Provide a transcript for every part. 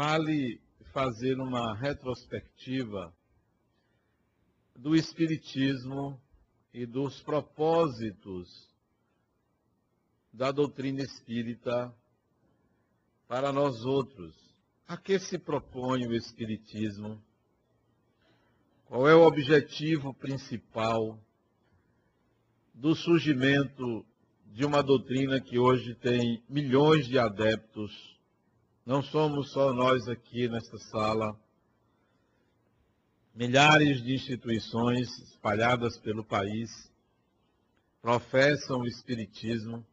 vale fazer uma retrospectiva do Espiritismo e dos propósitos da doutrina espírita para nós outros. A que se propõe o Espiritismo? Qual é o objetivo principal do surgimento de uma doutrina que hoje tem milhões de adeptos? Não somos só nós aqui nesta sala. Milhares de instituições espalhadas pelo país professam o Espiritismo.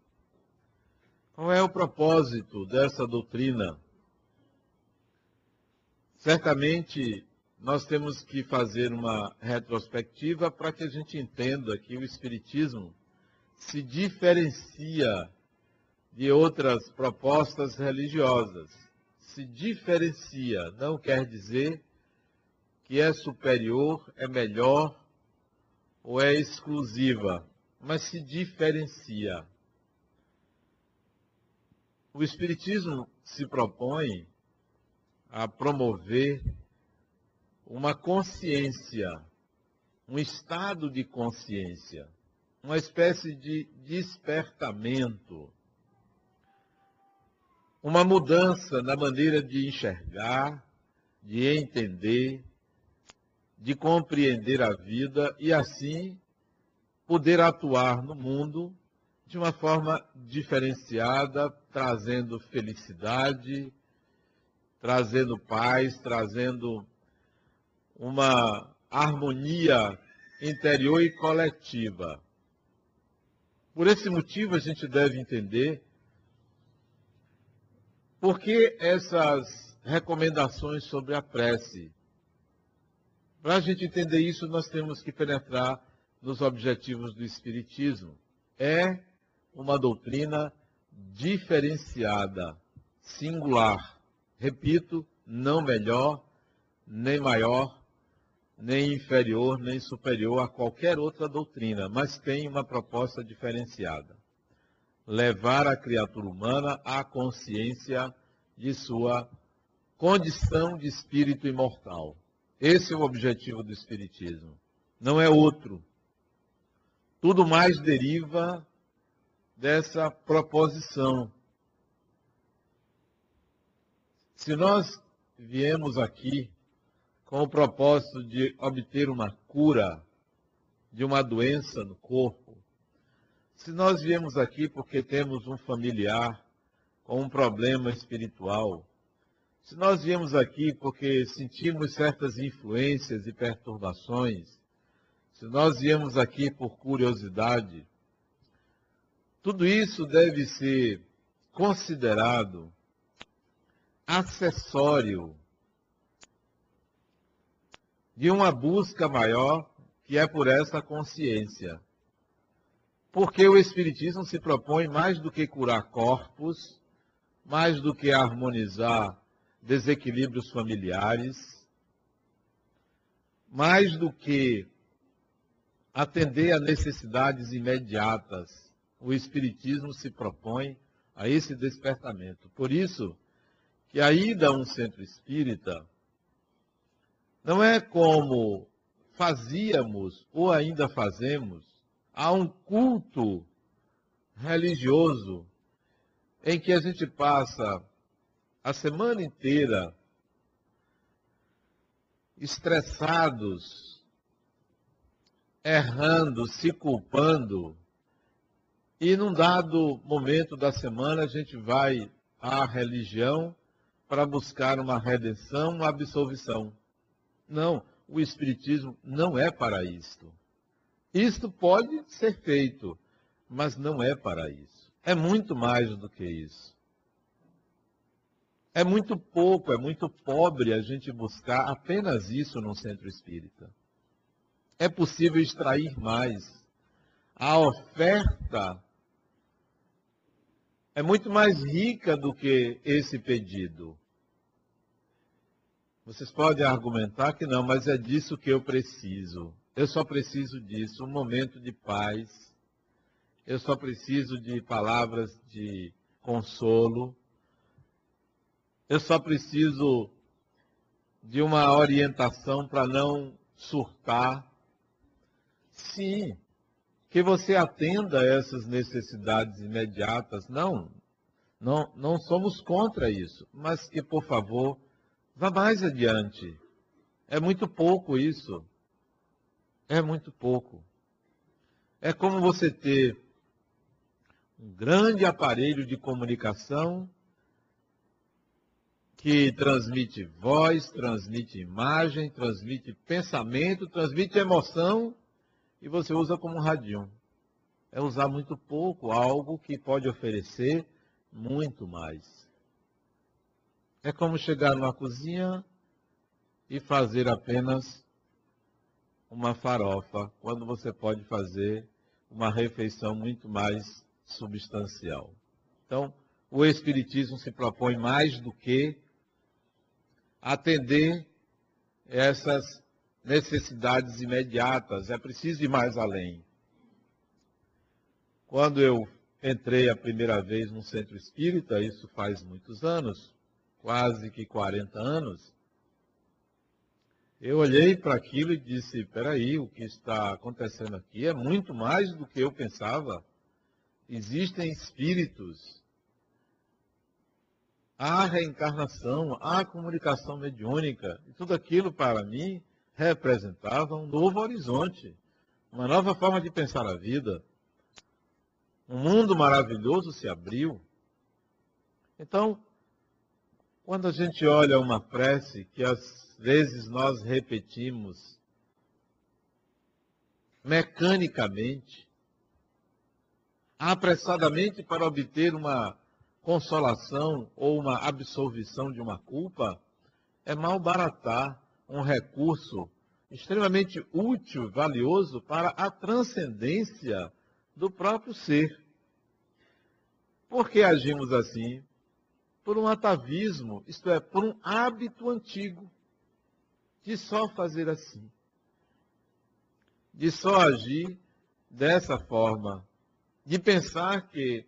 Qual é o propósito dessa doutrina? Certamente nós temos que fazer uma retrospectiva para que a gente entenda que o Espiritismo se diferencia de outras propostas religiosas. Se diferencia, não quer dizer que é superior, é melhor ou é exclusiva, mas se diferencia. O Espiritismo se propõe a promover uma consciência, um estado de consciência, uma espécie de despertamento, uma mudança na maneira de enxergar, de entender, de compreender a vida e assim poder atuar no mundo de uma forma diferenciada, trazendo felicidade, trazendo paz, trazendo uma harmonia interior e coletiva. Por esse motivo, a gente deve entender por que essas recomendações sobre a prece. Para a gente entender isso, nós temos que penetrar nos objetivos do Espiritismo. É uma doutrina diferenciada, singular. Repito, não melhor, nem maior, nem inferior, nem superior a qualquer outra doutrina, mas tem uma proposta diferenciada. Levar a criatura humana à consciência de sua condição de espírito imortal. Esse é o objetivo do Espiritismo. Não é outro. Tudo mais deriva dessa proposição. Se nós viemos aqui com o propósito de obter uma cura de uma doença no corpo, se nós viemos aqui porque temos um familiar com um problema espiritual, se nós viemos aqui porque sentimos certas influências e perturbações, se nós viemos aqui por curiosidade, tudo isso deve ser considerado acessório de uma busca maior que é por essa consciência. Porque o Espiritismo se propõe mais do que curar corpos, mais do que harmonizar desequilíbrios familiares, mais do que atender a necessidades imediatas. O Espiritismo se propõe a esse despertamento. Por isso que a ida a um centro espírita não é como fazíamos ou ainda fazemos a um culto religioso em que a gente passa a semana inteira estressados, errando, se culpando, e num dado momento da semana a gente vai à religião para buscar uma redenção, uma absolvição. Não, o Espiritismo não é para isto. Isto pode ser feito, mas não é para isso. É muito mais do que isso. É muito pouco, é muito pobre a gente buscar apenas isso num centro espírita. É possível extrair mais. A oferta é muito mais rica do que esse pedido. Vocês podem argumentar que não, mas é disso que eu preciso. Eu só preciso disso, um momento de paz. Eu só preciso de palavras de consolo. eu só preciso de uma orientação para não surtar. Sim, que você atenda essas necessidades imediatas. Não, não, não somos contra isso, mas que, por favor, vá mais adiante. É muito pouco isso. É muito pouco. É como você ter um grande aparelho de comunicação que transmite voz, transmite imagem, transmite pensamento, transmite emoção e você usa como um. É usar muito pouco algo que pode oferecer muito mais. É como chegar numa cozinha e fazer apenas uma farofa, quando você pode fazer uma refeição muito mais substancial. Então, o Espiritismo se propõe mais do que atender essas necessidades imediatas, é preciso ir mais além. Quando eu entrei a primeira vez no centro espírita, isso faz muitos anos, quase que 40 anos, eu olhei para aquilo e disse: peraí, o que está acontecendo aqui é muito mais do que eu pensava. Existem espíritos, há reencarnação, há comunicação mediúnica, e tudo aquilo para mim representava um novo horizonte, uma nova forma de pensar a vida. Um mundo maravilhoso se abriu. Então, quando a gente olha uma prece que às vezes nós repetimos mecanicamente, apressadamente para obter uma consolação ou uma absolvição de uma culpa, é malbaratar um recurso extremamente útil, valioso para a transcendência do próprio ser. Por que agimos assim? Por um atavismo, isto é, por um hábito antigo de só fazer assim, de só agir dessa forma, de pensar que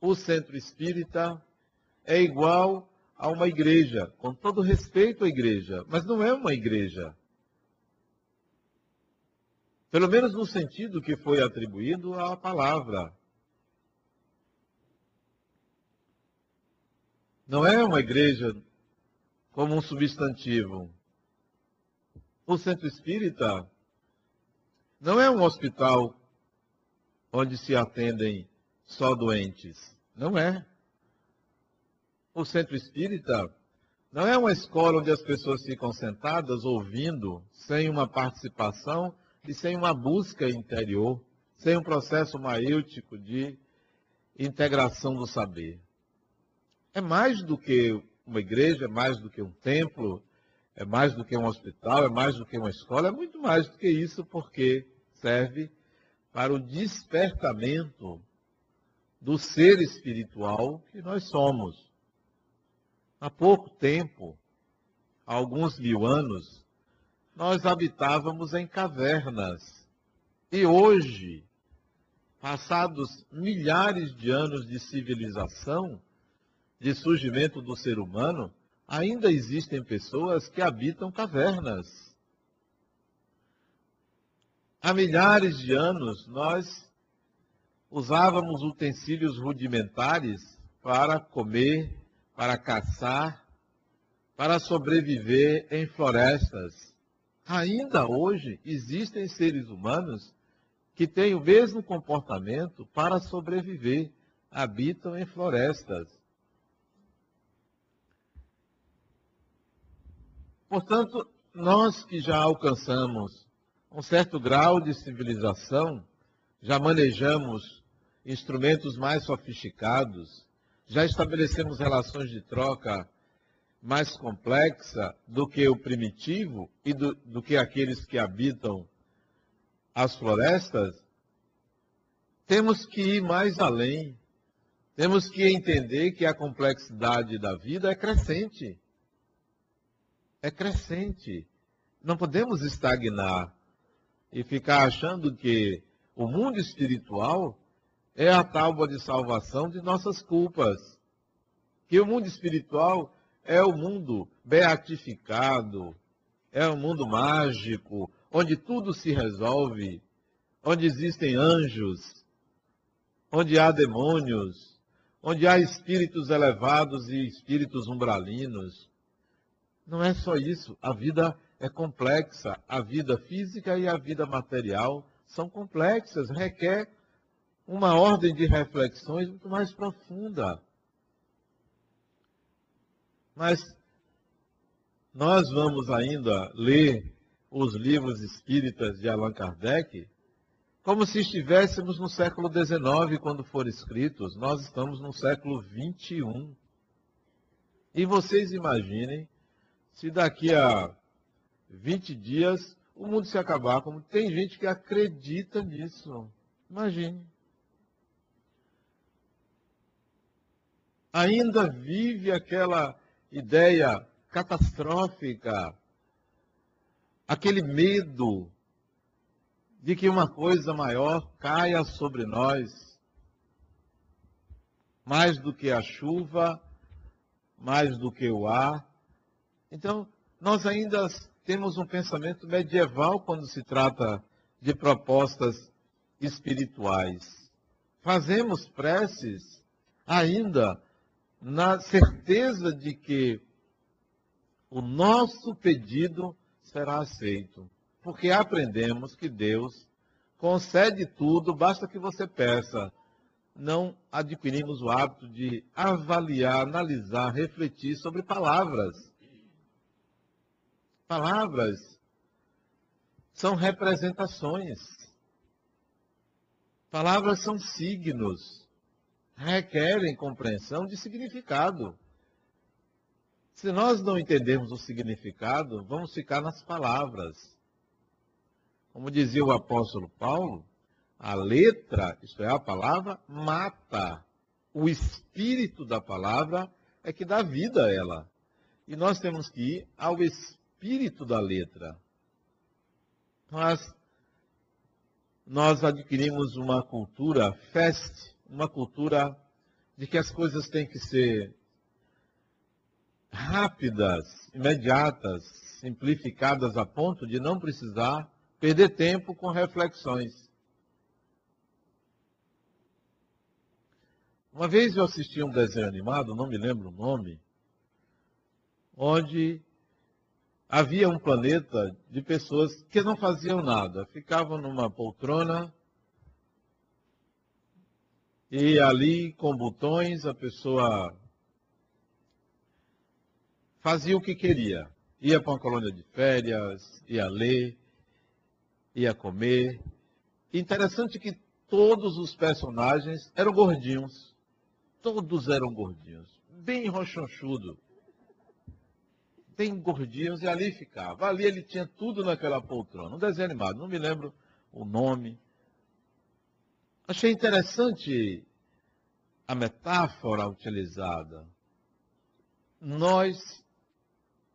o centro espírita é igual a uma igreja, com todo respeito à igreja, mas não é uma igreja. Pelo menos no sentido que foi atribuído à palavra. Não é uma igreja como um substantivo. O centro espírita não é um hospital onde se atendem só doentes. Não é. O centro espírita não é uma escola onde as pessoas ficam sentadas ouvindo, sem uma participação e sem uma busca interior, sem um processo maêutico de integração do saber. É mais do que uma igreja, é mais do que um templo, é mais do que um hospital, é mais do que uma escola, é muito mais do que isso, porque serve para o despertamento do ser espiritual que nós somos. Há pouco tempo, há alguns mil anos, nós habitávamos em cavernas. E hoje, passados milhares de anos de civilização, de surgimento do ser humano, ainda existem pessoas que habitam cavernas. Há milhares de anos, nós usávamos utensílios rudimentares para comer, para caçar, para sobreviver em florestas. Ainda hoje existem seres humanos que têm o mesmo comportamento para sobreviver, habitam em florestas. Portanto, nós que já alcançamos um certo grau de civilização, já manejamos instrumentos mais sofisticados, já estabelecemos relações de troca mais complexa do que o primitivo e do, do que aqueles que habitam as florestas, temos que ir mais além. Temos que entender que a complexidade da vida é crescente. É crescente. Não podemos estagnar e ficar achando que o mundo espiritual é a tábua de salvação de nossas culpas. Que o mundo espiritual é o mundo beatificado, é o mundo mágico, onde tudo se resolve, onde existem anjos, onde há demônios, onde há espíritos elevados e espíritos umbralinos. Não é só isso. A vida é complexa. A vida física e a vida material são complexas. Requer uma ordem de reflexões muito mais profunda. Mas nós vamos ainda ler os livros espíritas de Allan Kardec como se estivéssemos no século XIX quando foram escritos. Nós estamos no século XXI. E vocês imaginem se daqui a 20 dias o mundo se acabar, como tem gente que acredita nisso. Imagine. Ainda vive aquela ideia catastrófica, aquele medo de que uma coisa maior caia sobre nós, mais do que a chuva, mais do que o ar. Então, nós ainda temos um pensamento medieval quando se trata de propostas espirituais. Fazemos preces ainda na certeza de que o nosso pedido será aceito porque aprendemos que Deus concede tudo, basta que você peça. Não adquirimos o hábito de avaliar, analisar, refletir sobre palavras. Palavras são representações. Palavras são signos. Requerem compreensão de significado. Se nós não entendermos o significado, vamos ficar nas palavras. Como dizia o apóstolo Paulo, a letra, isto é, a palavra, mata. O espírito da palavra é que dá vida a ela. E nós temos que ir ao espírito da letra. Mas nós adquirimos uma cultura fast, uma cultura de que as coisas têm que ser rápidas, imediatas, simplificadas a ponto de não precisar perder tempo com reflexões. Uma vez eu assisti um desenho animado, não me lembro o nome, onde havia um planeta de pessoas que não faziam nada, ficavam numa poltrona e ali com botões a pessoa fazia o que queria. Ia para uma colônia de férias, ia ler, ia comer. Interessante que todos os personagens eram gordinhos. Todos eram gordinhos. Bem rochonchudo. Bem gordinhos e ali ficava. Ali ele tinha tudo naquela poltrona. Um desenho animado, não me lembro o nome. Achei interessante a metáfora utilizada. Nós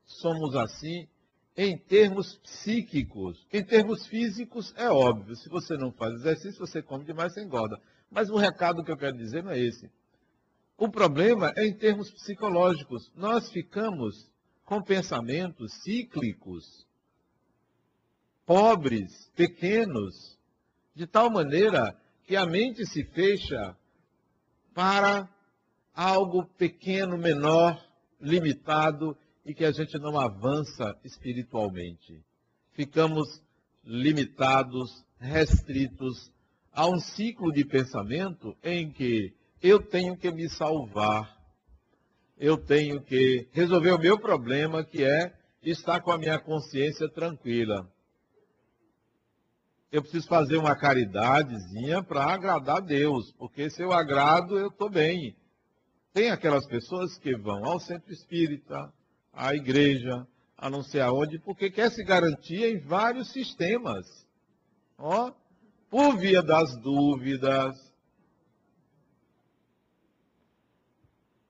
somos assim em termos psíquicos. Em termos físicos, é óbvio. Se você não faz exercício, você come demais, você engorda. Mas o recado que eu quero dizer não é esse. O problema é em termos psicológicos. Nós ficamos com pensamentos cíclicos, pobres, pequenos, de tal maneira que a mente se fecha para algo pequeno, menor, limitado e que a gente não avança espiritualmente. Ficamos limitados, restritos a um ciclo de pensamento em que eu tenho que me salvar, eu tenho que resolver o meu problema, que é estar com a minha consciência tranquila. Eu preciso fazer uma caridadezinha para agradar a Deus, porque se eu agrado, eu estou bem. Tem aquelas pessoas que vão ao centro espírita, à igreja, a não sei aonde, porque quer se garantir em vários sistemas. Ó, por via das dúvidas.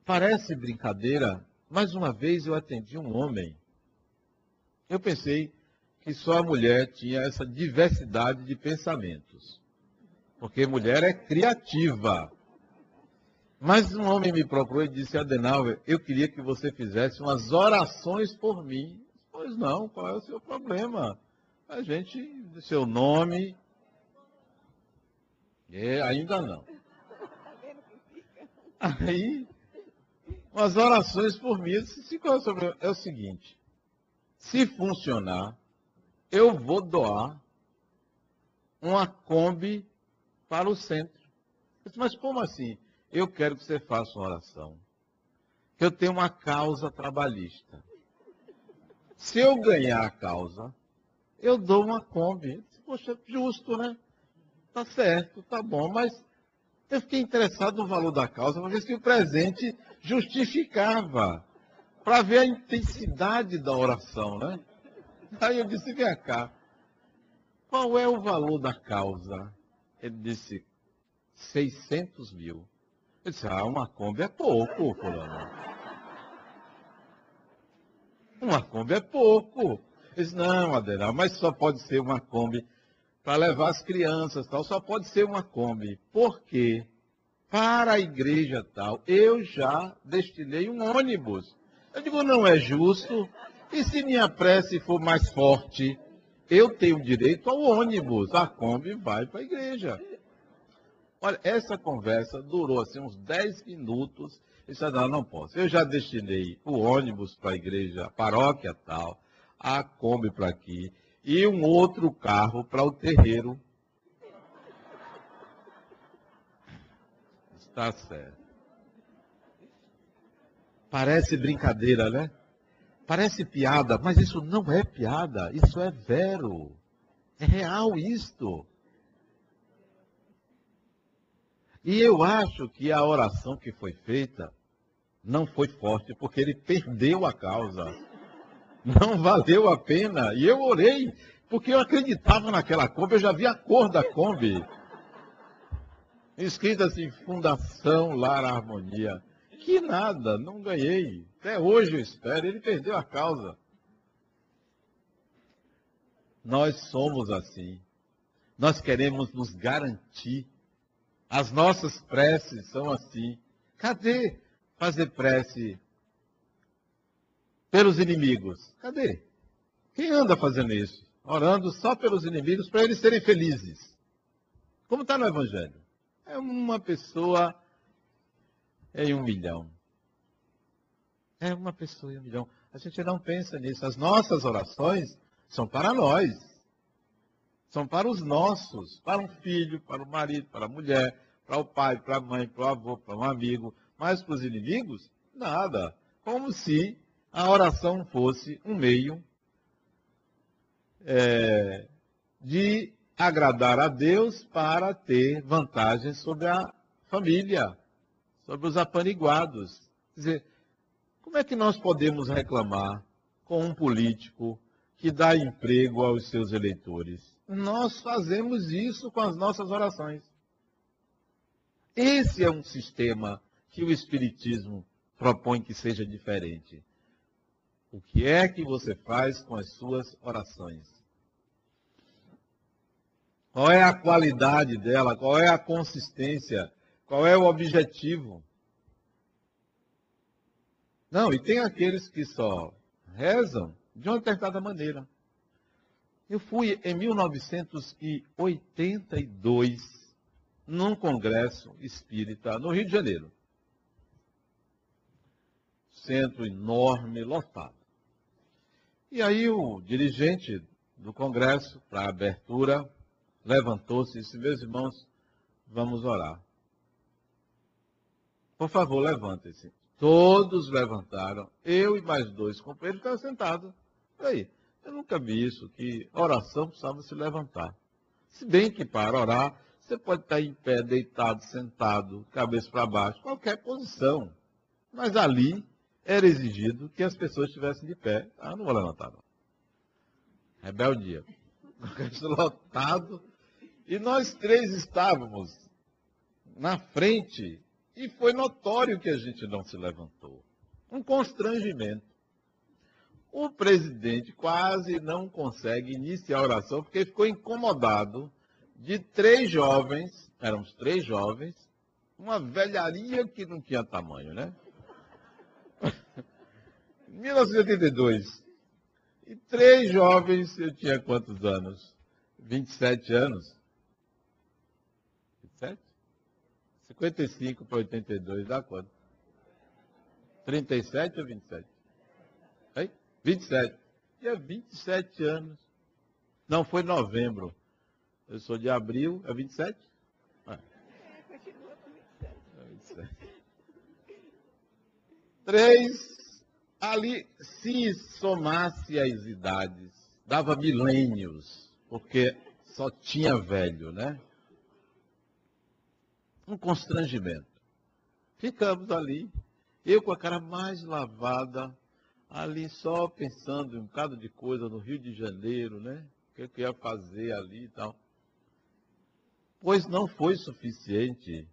Parece brincadeira, mais uma vez eu atendi um homem. Eu pensei que só a mulher tinha essa diversidade de pensamentos. Porque mulher é criativa. Mas um homem me procurou e disse, Adenauer, eu queria que você fizesse umas orações por mim. Pois não, qual é o seu problema? A gente, seu nome. É, ainda não. Aí, umas orações por mim. Disse, é o seguinte, se funcionar, eu vou doar uma Kombi para o centro. Disse, mas como assim? Eu quero que você faça uma oração. Eu tenho uma causa trabalhista. Se eu ganhar a causa, eu dou uma Kombi. Poxa, justo, né? Tá certo, tá bom, mas eu fiquei interessado no valor da causa ver se o presente justificava, para ver a intensidade da oração, né? Aí eu disse, vem cá, qual é o valor da causa? Ele disse, 600 mil. Eu disse, ah, uma Kombi é pouco, fulano. Uma Kombi é pouco. Ele disse, não, Adenal, mas só pode ser uma Kombi para levar as crianças tal, só pode ser uma Kombi. Por quê? Para a igreja tal, eu já destinei um ônibus. Eu digo, não é justo. E se minha prece for mais forte, eu tenho direito ao ônibus. A Kombi vai para a igreja. Olha, essa conversa durou assim uns 10 minutos. E disse, não, não posso. Eu já destinei o ônibus para a igreja, paróquia tal, a Kombi para aqui, e um outro carro para o terreiro. Está certo. Parece brincadeira, né? Parece piada, mas isso não é piada, isso é vero. É real isto. E eu acho que a oração que foi feita não foi forte, porque ele perdeu a causa. Não valeu a pena. E eu orei, porque eu acreditava naquela Kombi, eu já vi a cor da Kombi. Escrita assim, Fundação Lar Harmonia. Que nada, não ganhei. Até hoje eu espero, ele perdeu a causa. Nós somos assim. Nós queremos nos garantir as nossas preces são assim. Cadê fazer prece pelos inimigos? Cadê? Quem anda fazendo isso? Orando só pelos inimigos para eles serem felizes. Como está no Evangelho? É uma pessoa em um milhão. É uma pessoa em um milhão. A gente não pensa nisso. As nossas orações são para nós. São para os nossos, para um filho, para o marido, para a mulher, para o pai, para a mãe, para o avô, para um amigo. Mas para os inimigos, nada. Como se a oração fosse um meio é, de agradar a Deus para ter vantagens sobre a família, sobre os apaniguados. Quer dizer, como é que nós podemos reclamar com um político que dá emprego aos seus eleitores? Nós fazemos isso com as nossas orações. Esse é um sistema que o Espiritismo propõe que seja diferente. O que é que você faz com as suas orações? Qual é a qualidade dela? Qual é a consistência? Qual é o objetivo? Não, e tem aqueles que só rezam de uma determinada maneira. Eu fui em 1982 num congresso espírita no Rio de Janeiro. Centro enorme, lotado. E aí o dirigente do congresso, para a abertura, levantou-se e disse, meus irmãos, vamos orar. Por favor, levantem-se. Todos levantaram. Eu e mais dois companheiros ficaram sentados. Aí, eu nunca vi isso, que oração precisava se levantar. Se bem que para orar você pode estar em pé, deitado, sentado, cabeça para baixo, qualquer posição. Mas ali era exigido que as pessoas estivessem de pé. Ah, não vou levantar, não. Rebeldia. lotado. E nós três estávamos na frente e foi notório que a gente não se levantou. Um constrangimento. O presidente quase não consegue iniciar a oração porque ficou incomodado de três jovens, éramos três jovens, uma velharia que não tinha tamanho, né? 1982. E três jovens, eu tinha quantos anos? 27 anos. 27? 55 para 82 dá quanto? 37 ou 27? Hein? 27. Tinha 27 anos. Não, foi novembro. Eu sou de abril, é 27? Ah. É 27. Três ali, se somasse as idades, dava milênios, porque só tinha velho, né? Um constrangimento. Ficamos ali, eu com a cara mais lavada, ali só pensando em um bocado de coisa no Rio de Janeiro, né? O que eu ia fazer ali e tal. Pois não foi suficiente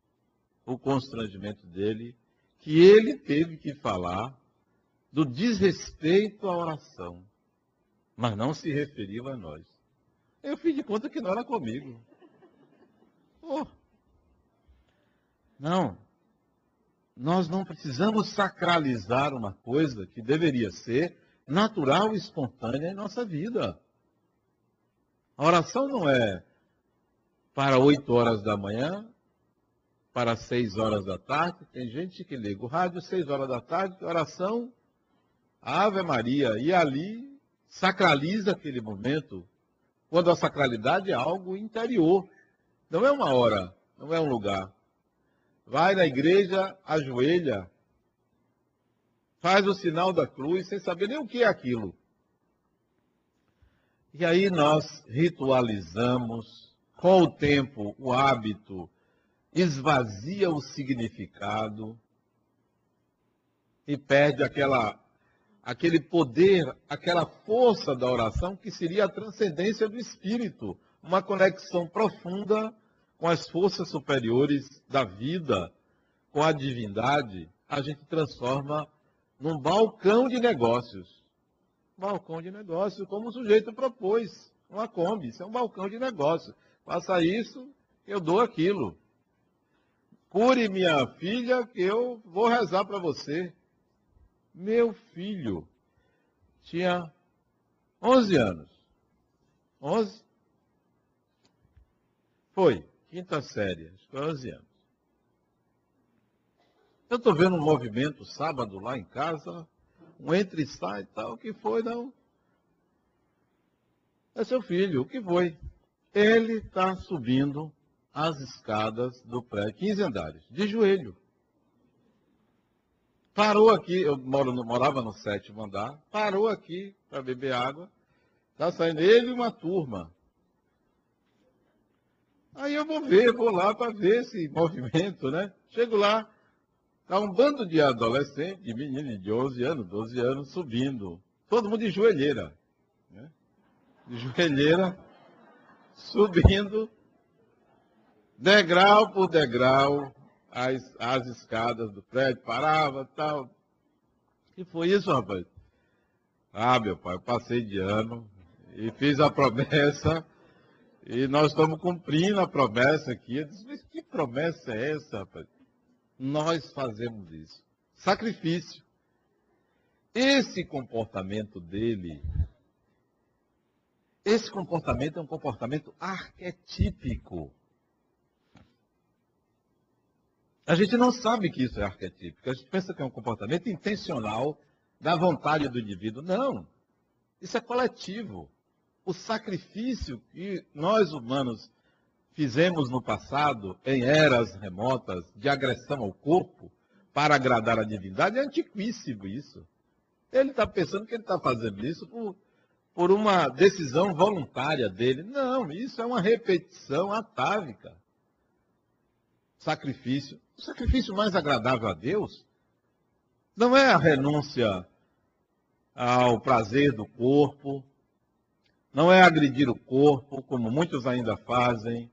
o constrangimento dele, que ele teve que falar do desrespeito à oração, mas não se referiu a nós. Eu fiz de conta que não era comigo. Oh. Não. Nós não precisamos sacralizar uma coisa que deveria ser natural e espontânea em nossa vida. A oração não é para 8 horas da manhã, para 6 horas da tarde. Tem gente que liga o rádio 6 horas da tarde, oração Ave Maria, e ali sacraliza aquele momento, quando a sacralidade é algo interior, não é uma hora, não é um lugar. Vai na igreja, ajoelha, faz o sinal da cruz sem saber nem o que é aquilo. E aí nós ritualizamos, com o tempo, o hábito esvazia o significado e perde aquela aquele poder, aquela força da oração que seria a transcendência do espírito, uma conexão profunda com as forças superiores da vida, com a divindade, a gente transforma num balcão de negócios. Balcão de negócios, como o sujeito propôs, uma Kombi, isso é um balcão de negócios. Faça isso, eu dou aquilo. Cure minha filha, que eu vou rezar para você. Meu filho tinha 11 anos. 11? Foi, quinta série, que 11 anos. Eu estou vendo um movimento sábado lá em casa, um entra e sai e tal, o que foi, não? É seu filho, o que foi? Ele está subindo as escadas do prédio, 15 andares, de joelho. Parou aqui, eu moro morava no sétimo andar, parou aqui para beber água. Está saindo ele e uma turma. Aí eu vou ver, vou lá para ver esse movimento, né? Chego lá, está um bando de adolescentes, de meninos de 11 anos, 12 anos, subindo. Todo mundo de joelheira. Né? De joelheira, subindo, degrau por degrau, as, as escadas do prédio, parava tal. E foi isso, rapaz. Ah, meu pai, eu passei de ano e fiz a promessa e nós estamos cumprindo a promessa aqui. Eu disse, mas que promessa é essa, rapaz? Nós fazemos isso. Sacrifício. Esse comportamento dele, esse comportamento é um comportamento arquetípico. A gente não sabe que isso é arquetípico. A gente pensa que é um comportamento intencional da vontade do indivíduo. Não. Isso é coletivo. O sacrifício que nós humanos fizemos no passado, em eras remotas, de agressão ao corpo, para agradar a divindade, é antiquíssimo isso. Ele está pensando que ele está fazendo isso por, por uma decisão voluntária dele. Não, isso é uma repetição atávica. Sacrifício o sacrifício mais agradável a Deus não é a renúncia ao prazer do corpo, não é agredir o corpo, como muitos ainda fazem.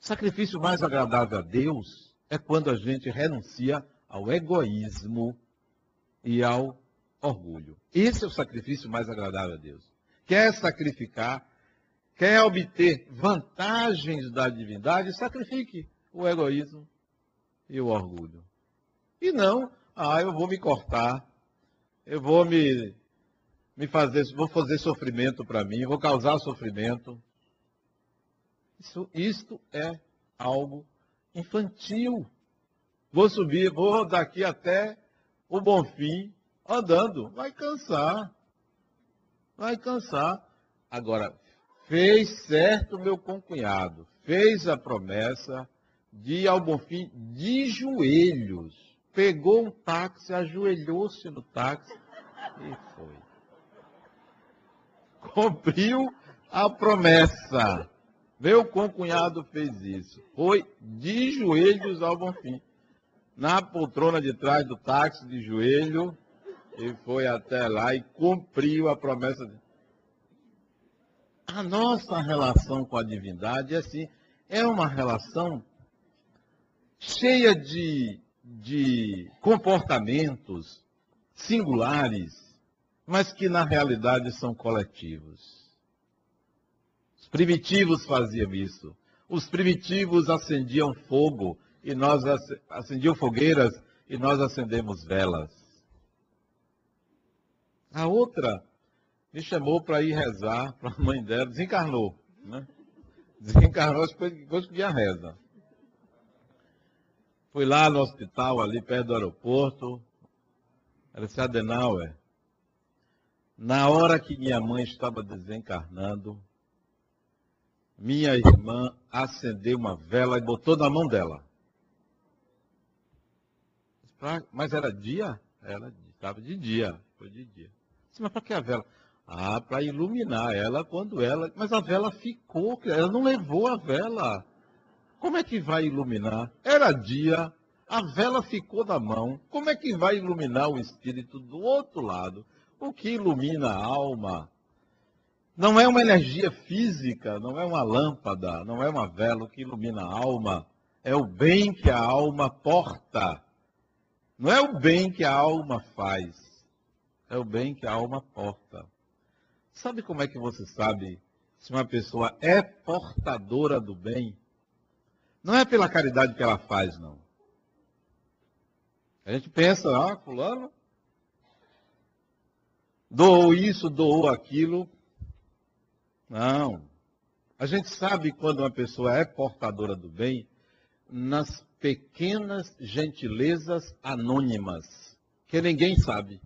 O sacrifício mais agradável a Deus é quando a gente renuncia ao egoísmo e ao orgulho. Esse é o sacrifício mais agradável a Deus. Quer sacrificar, quer obter vantagens da divindade, sacrifique o egoísmo e o orgulho. E não, ah, eu vou me cortar, eu vou me, me fazer, vou fazer sofrimento para mim, vou causar sofrimento. Isso, isto é algo infantil. Vou subir, vou daqui até o Bonfim andando. Vai cansar. Vai cansar. Agora, fez certo meu concunhado. Fez a promessa de ir ao Bonfim de joelhos. Pegou um táxi, ajoelhou-se no táxi e foi. Cumpriu a promessa. Meu concunhado fez isso. Foi de joelhos ao Bonfim na poltrona de trás do táxi de joelho e foi até lá e cumpriu a promessa. De... A nossa relação com a divindade é assim, é uma relação cheia de, de comportamentos singulares, mas que na realidade são coletivos. Os primitivos faziam isso. Os primitivos acendiam fogo e nós acendiam fogueiras e nós acendemos velas. A outra me chamou para ir rezar para a mãe dela, desencarnou. Né? Desencarnou depois que a reza. Fui lá no hospital, ali perto do aeroporto. Era esse Adenauer. Na hora que minha mãe estava desencarnando, minha irmã acendeu uma vela e botou na mão dela. Mas era dia? Ela estava de dia. Foi de dia. Mas para que a vela? Ah, para iluminar ela quando ela. Mas a vela ficou, ela não levou a vela. Como é que vai iluminar? Era dia, a vela ficou na mão. Como é que vai iluminar o espírito do outro lado? O que ilumina a alma não é uma energia física, não é uma lâmpada, não é uma vela que ilumina a alma. É o bem que a alma porta. Não é o bem que a alma faz, é o bem que a alma porta. Sabe como é que você sabe se uma pessoa é portadora do bem? Não é pela caridade que ela faz, não. A gente pensa, ah, fulano doou isso, doou aquilo. Não. A gente sabe quando uma pessoa é portadora do bem nas pequenas gentilezas anônimas, que ninguém sabe.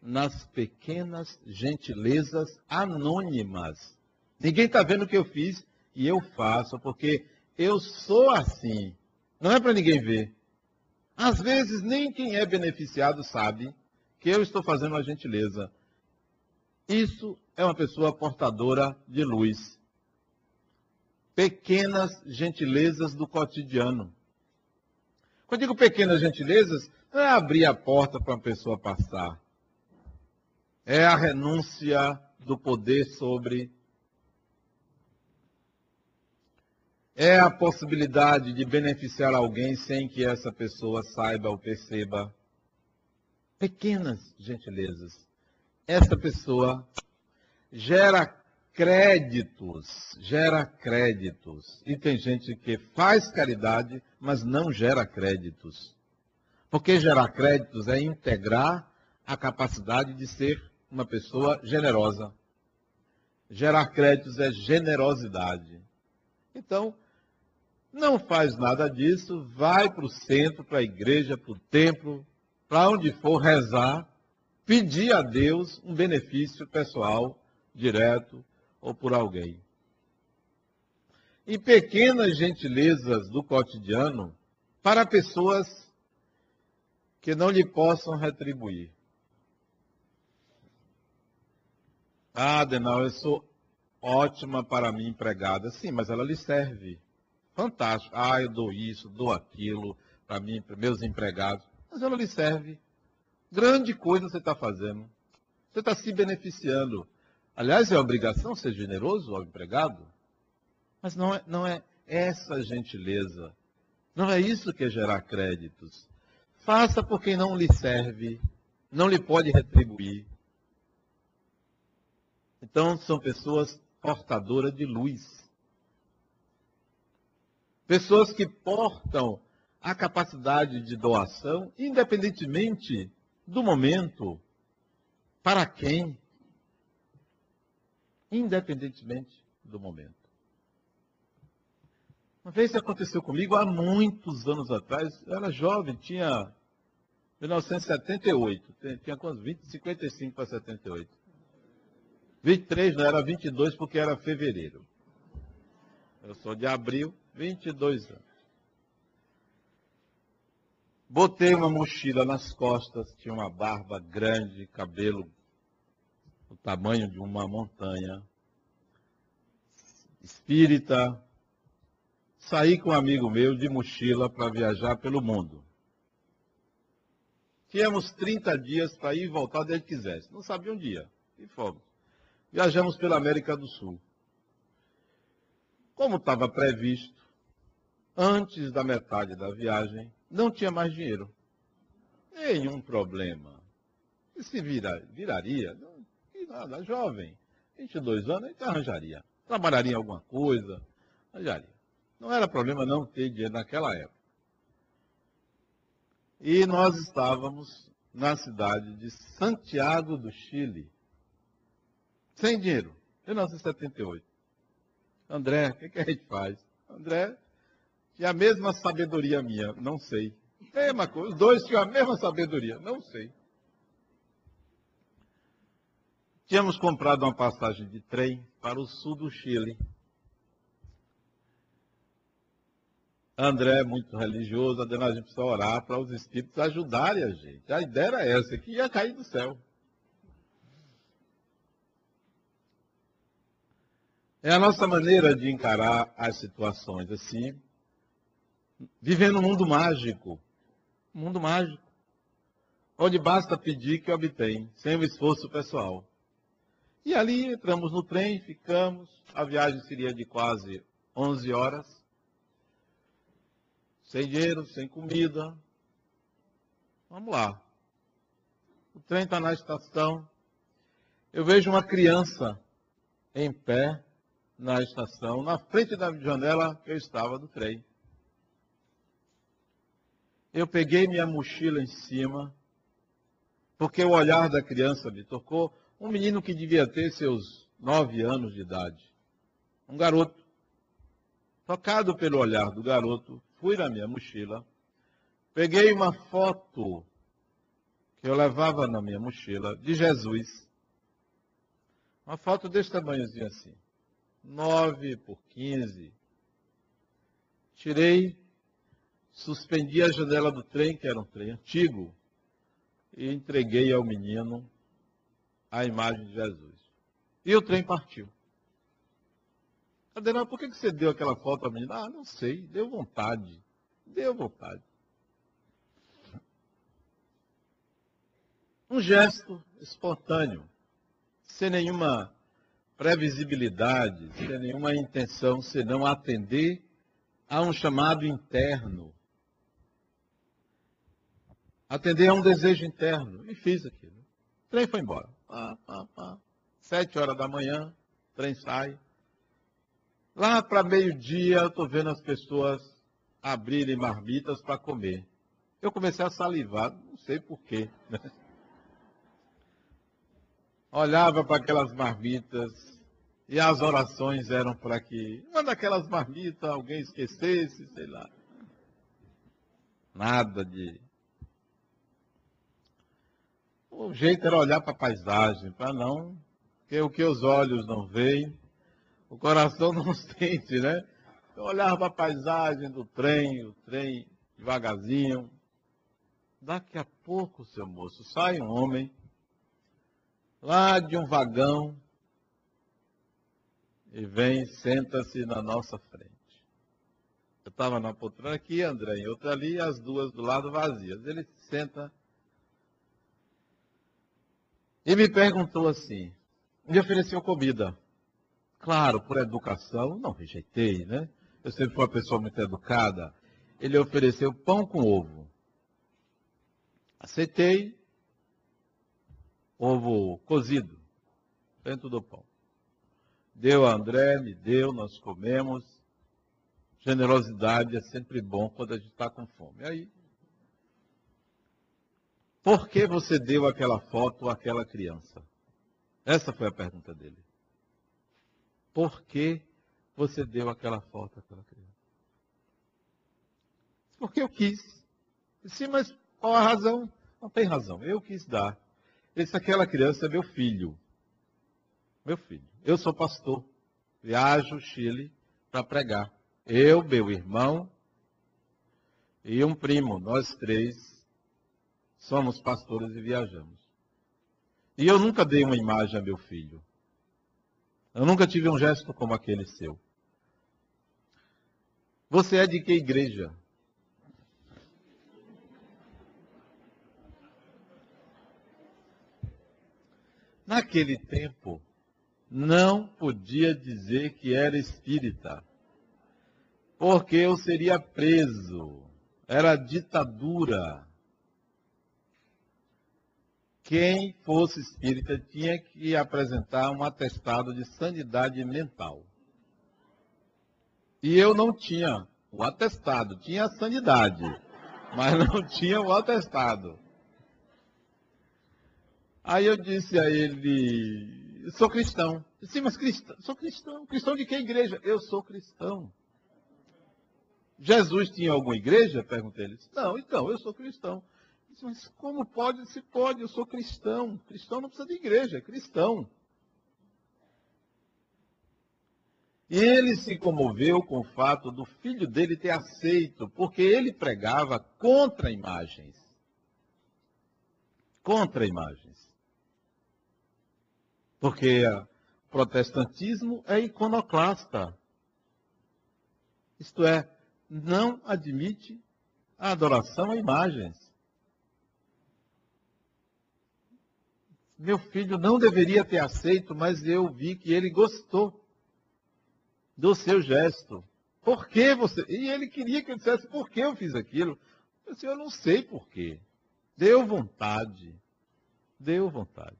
Nas pequenas gentilezas anônimas. Ninguém está vendo o que eu fiz e eu faço, porque eu sou assim. Não é para ninguém ver. Às vezes, nem quem é beneficiado sabe que eu estou fazendo uma gentileza. Isso é uma pessoa portadora de luz pequenas gentilezas do cotidiano. Quando digo pequenas gentilezas, não é abrir a porta para uma pessoa passar. É a renúncia do poder sobre. É a possibilidade de beneficiar alguém sem que essa pessoa saiba ou perceba. Pequenas gentilezas. Essa pessoa gera créditos, gera créditos. E tem gente que faz caridade, mas não gera créditos. Porque gerar créditos é integrar a capacidade de ser uma pessoa generosa. Gerar créditos é generosidade. Então, não faz nada disso, vai para o centro, para a igreja, para o templo, para onde for rezar, pedir a Deus um benefício pessoal, direto, ou por alguém. E pequenas gentilezas do cotidiano para pessoas que não lhe possam retribuir. Ah, Denal, eu sou ótima para minha empregada. Sim, mas ela lhe serve. Fantástico. Ah, eu dou isso, dou aquilo para mim, para meus empregados. Mas ela lhe serve. Grande coisa você está fazendo. Você está se beneficiando. Aliás, é obrigação ser generoso ao empregado, mas não é, não é essa gentileza. Não é isso que é gerar créditos. Faça por quem não lhe serve, não lhe pode retribuir. Então, são pessoas portadoras de luz. Pessoas que portam a capacidade de doação, independentemente do momento, para quem, independentemente do momento. Uma vez isso aconteceu comigo há muitos anos atrás, eu era jovem, tinha 1978, tinha quantos? 20, 55 para 78. 23, não era 22 porque era fevereiro. Eu sou de abril, 22 anos. Botei uma mochila nas costas, tinha uma barba grande, cabelo o tamanho de uma montanha. Espírita. Saí com um amigo meu de mochila para viajar pelo mundo. Tínhamos 30 dias para ir e voltar onde ele quisesse. Não sabia um dia. E fomos. Viajamos pela América do Sul. Como estava previsto, antes da metade da viagem, não tinha mais dinheiro. Nenhum problema. E se vira, viraria? Não, que nada, jovem. 22 anos, gente arranjaria. Trabalharia em alguma coisa, arranjaria. Não era problema não ter dinheiro naquela época. E nós estávamos na cidade de Santiago do Chile, sem dinheiro, em 1978. André, o que, que a gente faz? André tinha a mesma sabedoria minha, não sei. Mesma coisa, os dois tinham a mesma sabedoria, não sei. Tínhamos comprado uma passagem de trem para o sul do Chile. André, muito religioso, a gente precisa orar para os espíritos ajudarem a gente. A ideia era essa, que ia cair do céu. É a nossa maneira de encarar as situações assim, vivendo um mundo mágico. Mundo mágico. Onde basta pedir que obtém, sem o esforço pessoal. E ali entramos no trem, ficamos. A viagem seria de quase 11 horas sem dinheiro, sem comida. Vamos lá. O trem está na estação. Eu vejo uma criança em pé na estação, na frente da janela que eu estava do trem. Eu peguei minha mochila em cima, porque o olhar da criança me tocou. Um menino que devia ter seus nove anos de idade. Um garoto. Tocado pelo olhar do garoto, fui na minha mochila, peguei uma foto que eu levava na minha mochila de Jesus. Uma foto desse tamanhozinho assim. 9 por 15. Tirei, suspendi a janela do trem, que era um trem antigo, e entreguei ao menino a imagem de Jesus. E o trem partiu. Adenal, por que você deu aquela foto à menina? Ah, não sei, deu vontade. Deu vontade. Um gesto espontâneo, sem nenhuma previsibilidade, sem nenhuma intenção, senão atender a um chamado interno. Atender a um desejo interno. E fiz aquilo. O trem foi embora. Pá, pá, pá. Sete horas da manhã, o trem sai. Lá para meio-dia, eu estou vendo as pessoas abrirem marmitas para comer. Eu comecei a salivar, não sei porquê. Né? Olhava para aquelas marmitas e as orações eram para que uma daquelas marmitas alguém esquecesse, sei lá. Nada de. O jeito era olhar para a paisagem, para não. Porque o que os olhos não veem, o coração não sente, né? Eu olhava para a paisagem do trem, o trem devagarzinho. Daqui a pouco, seu moço, sai um homem lá de um vagão e vem, senta-se na nossa frente. Eu estava na poltrona aqui, André em outra ali, as duas do lado vazias. Ele senta e me perguntou assim, me ofereceu comida. Claro, por educação, não rejeitei, né? Eu sempre fui uma pessoa muito educada. Ele ofereceu pão com ovo. Aceitei. Ovo cozido dentro do pão. Deu a André, me deu, nós comemos. Generosidade é sempre bom quando a gente está com fome. Aí, por que você deu aquela foto àquela criança? Essa foi a pergunta dele. Por que você deu aquela foto àquela criança? Porque eu quis. Sim, mas qual a razão? Não tem razão. Eu quis dar. Esse, aquela criança é meu filho. Meu filho. Eu sou pastor. Viajo Chile para pregar. Eu, meu irmão e um primo, nós três somos pastores e viajamos. E eu nunca dei uma imagem a meu filho. Eu nunca tive um gesto como aquele seu. Você é de que igreja? Naquele tempo, não podia dizer que era espírita, porque eu seria preso. Era ditadura. Quem fosse espírita tinha que apresentar um atestado de sanidade mental. E eu não tinha o atestado, tinha a sanidade, mas não tinha o atestado. Aí eu disse a ele, sou cristão. Sim, mas cristão, sou cristão. Cristão de que igreja? Eu sou cristão. Jesus tinha alguma igreja? Perguntei ele. Não, então, eu sou cristão. Disse, mas como pode? Se pode, eu sou cristão. Cristão não precisa de igreja, é cristão. E ele se comoveu com o fato do filho dele ter aceito, porque ele pregava contra imagens. Contra imagens. Porque o protestantismo é iconoclasta. Isto é, não admite a adoração a imagens. Meu filho não deveria ter aceito, mas eu vi que ele gostou do seu gesto. Por que você. E ele queria que eu dissesse por que eu fiz aquilo. Eu disse, eu não sei por quê. Deu vontade. Deu vontade.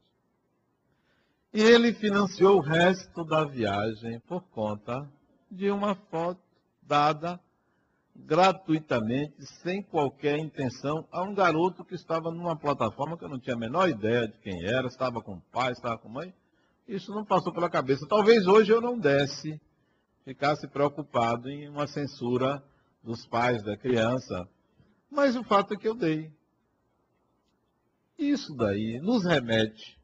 E ele financiou o resto da viagem por conta de uma foto dada gratuitamente, sem qualquer intenção, a um garoto que estava numa plataforma que eu não tinha a menor ideia de quem era, estava com o pai, estava com mãe. Isso não passou pela cabeça. Talvez hoje eu não desse, ficasse preocupado em uma censura dos pais da criança. Mas o fato é que eu dei. Isso daí nos remete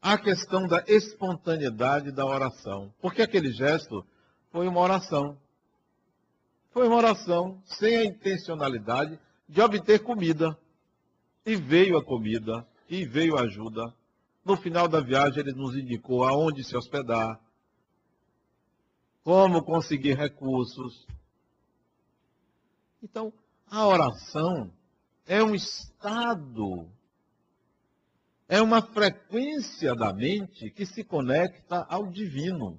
a questão da espontaneidade da oração. Porque aquele gesto foi uma oração. Foi uma oração sem a intencionalidade de obter comida. E veio a comida, e veio a ajuda. No final da viagem, ele nos indicou aonde se hospedar, como conseguir recursos. Então, a oração é um estado é uma frequência da mente que se conecta ao divino.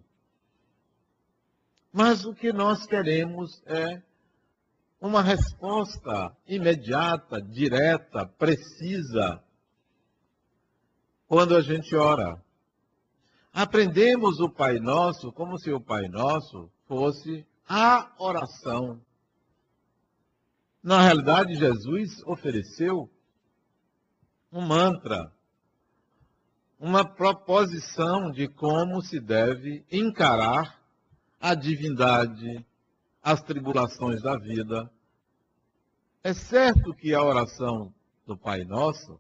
Mas o que nós queremos é uma resposta imediata, direta, precisa, quando a gente ora. Aprendemos o Pai Nosso como se o Pai Nosso fosse a oração. Na realidade, Jesus ofereceu um mantra uma proposição de como se deve encarar a divindade, as tribulações da vida. É certo que a oração do Pai Nosso,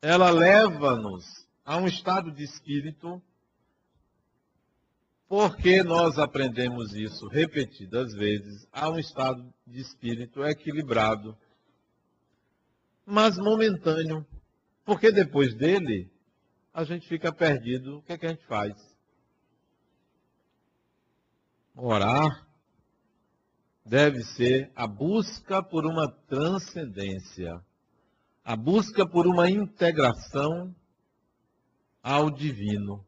ela leva-nos a um estado de espírito, porque nós aprendemos isso repetidas vezes, a um estado de espírito equilibrado, mas momentâneo, porque depois dele a gente fica perdido. O que é que a gente faz? Orar deve ser a busca por uma transcendência, a busca por uma integração ao divino.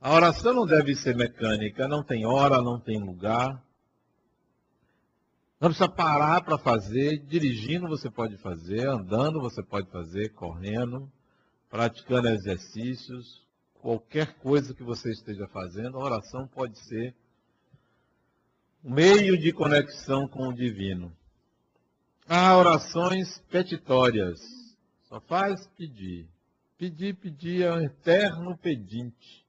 A oração não deve ser mecânica, não tem hora, não tem lugar. Não precisa parar para fazer. Dirigindo você pode fazer, andando você pode fazer, correndo, praticando exercícios, qualquer coisa que você esteja fazendo, a oração pode ser um meio de conexão com o divino. Há orações petitórias. Só faz pedir. Pedir, pedir é um eterno pedinte.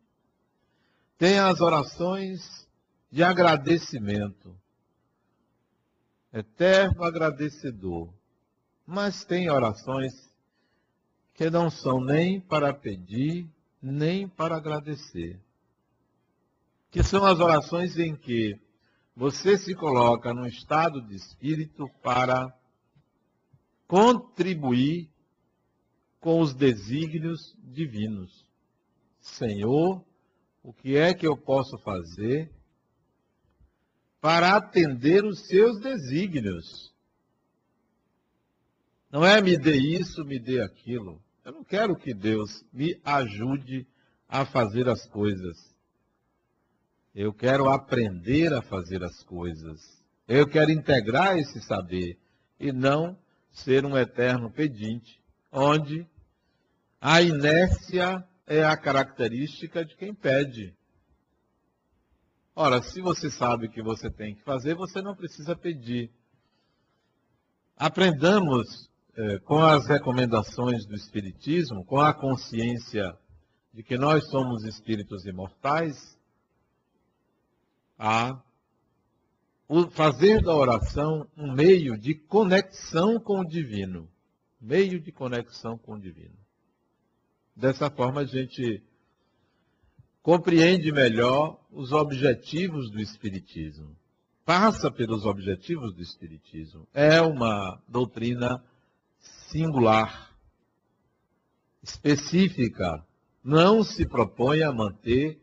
Tem as orações de agradecimento. Eterno agradecedor. Mas tem orações que não são nem para pedir, nem para agradecer. Que são as orações em que você se coloca num estado de espírito para contribuir com os desígnios divinos. Senhor, o que é que eu posso fazer para atender os seus desígnios? Não é me dê isso, me dê aquilo. Eu não quero que Deus me ajude a fazer as coisas. Eu quero aprender a fazer as coisas. Eu quero integrar esse saber e não ser um eterno pedinte, onde a inércia é a característica de quem pede. Ora, se você sabe o que você tem que fazer, você não precisa pedir. Aprendamos eh, com as recomendações do Espiritismo, com a consciência de que nós somos espíritos imortais, a fazer da oração um meio de conexão com o divino. Meio de conexão com o divino. Dessa forma, a gente compreende melhor os objetivos do Espiritismo. Passa pelos objetivos do Espiritismo. É uma doutrina singular, específica. Não se propõe a manter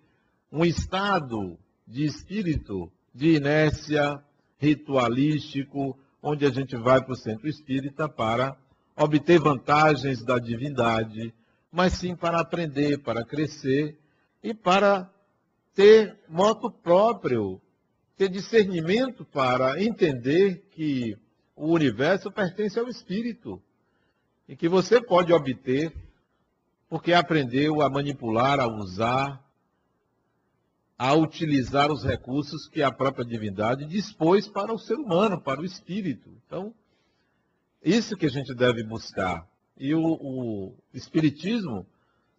um estado de espírito de inércia ritualístico, onde a gente vai para o centro espírita para obter vantagens da divindade, mas sim para aprender, para crescer e para ter moto próprio, ter discernimento para entender que o universo pertence ao espírito e que você pode obter porque aprendeu a manipular, a usar, a utilizar os recursos que a própria divindade dispôs para o ser humano, para o espírito. Então, isso que a gente deve buscar. E o, o Espiritismo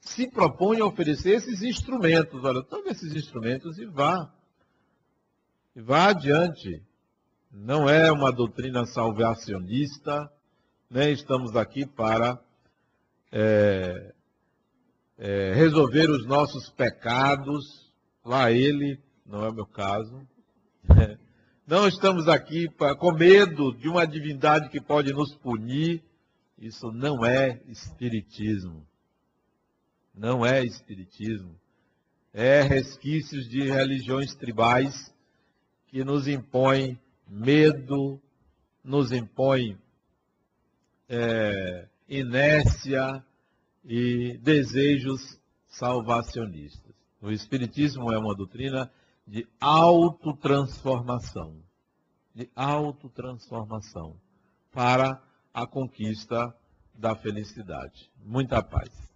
se propõe a oferecer esses instrumentos. Olha, tome esses instrumentos e vá. E vá adiante. Não é uma doutrina salvacionista, né? estamos aqui para é, é, resolver os nossos pecados Lá ele, não é o meu caso. Não estamos aqui com medo de uma divindade que pode nos punir. Isso não é espiritismo. Não é espiritismo. É resquícios de religiões tribais que nos impõem medo, nos impõem é, inércia e desejos salvacionistas. O Espiritismo é uma doutrina de autotransformação. De autotransformação para a conquista da felicidade. Muita paz.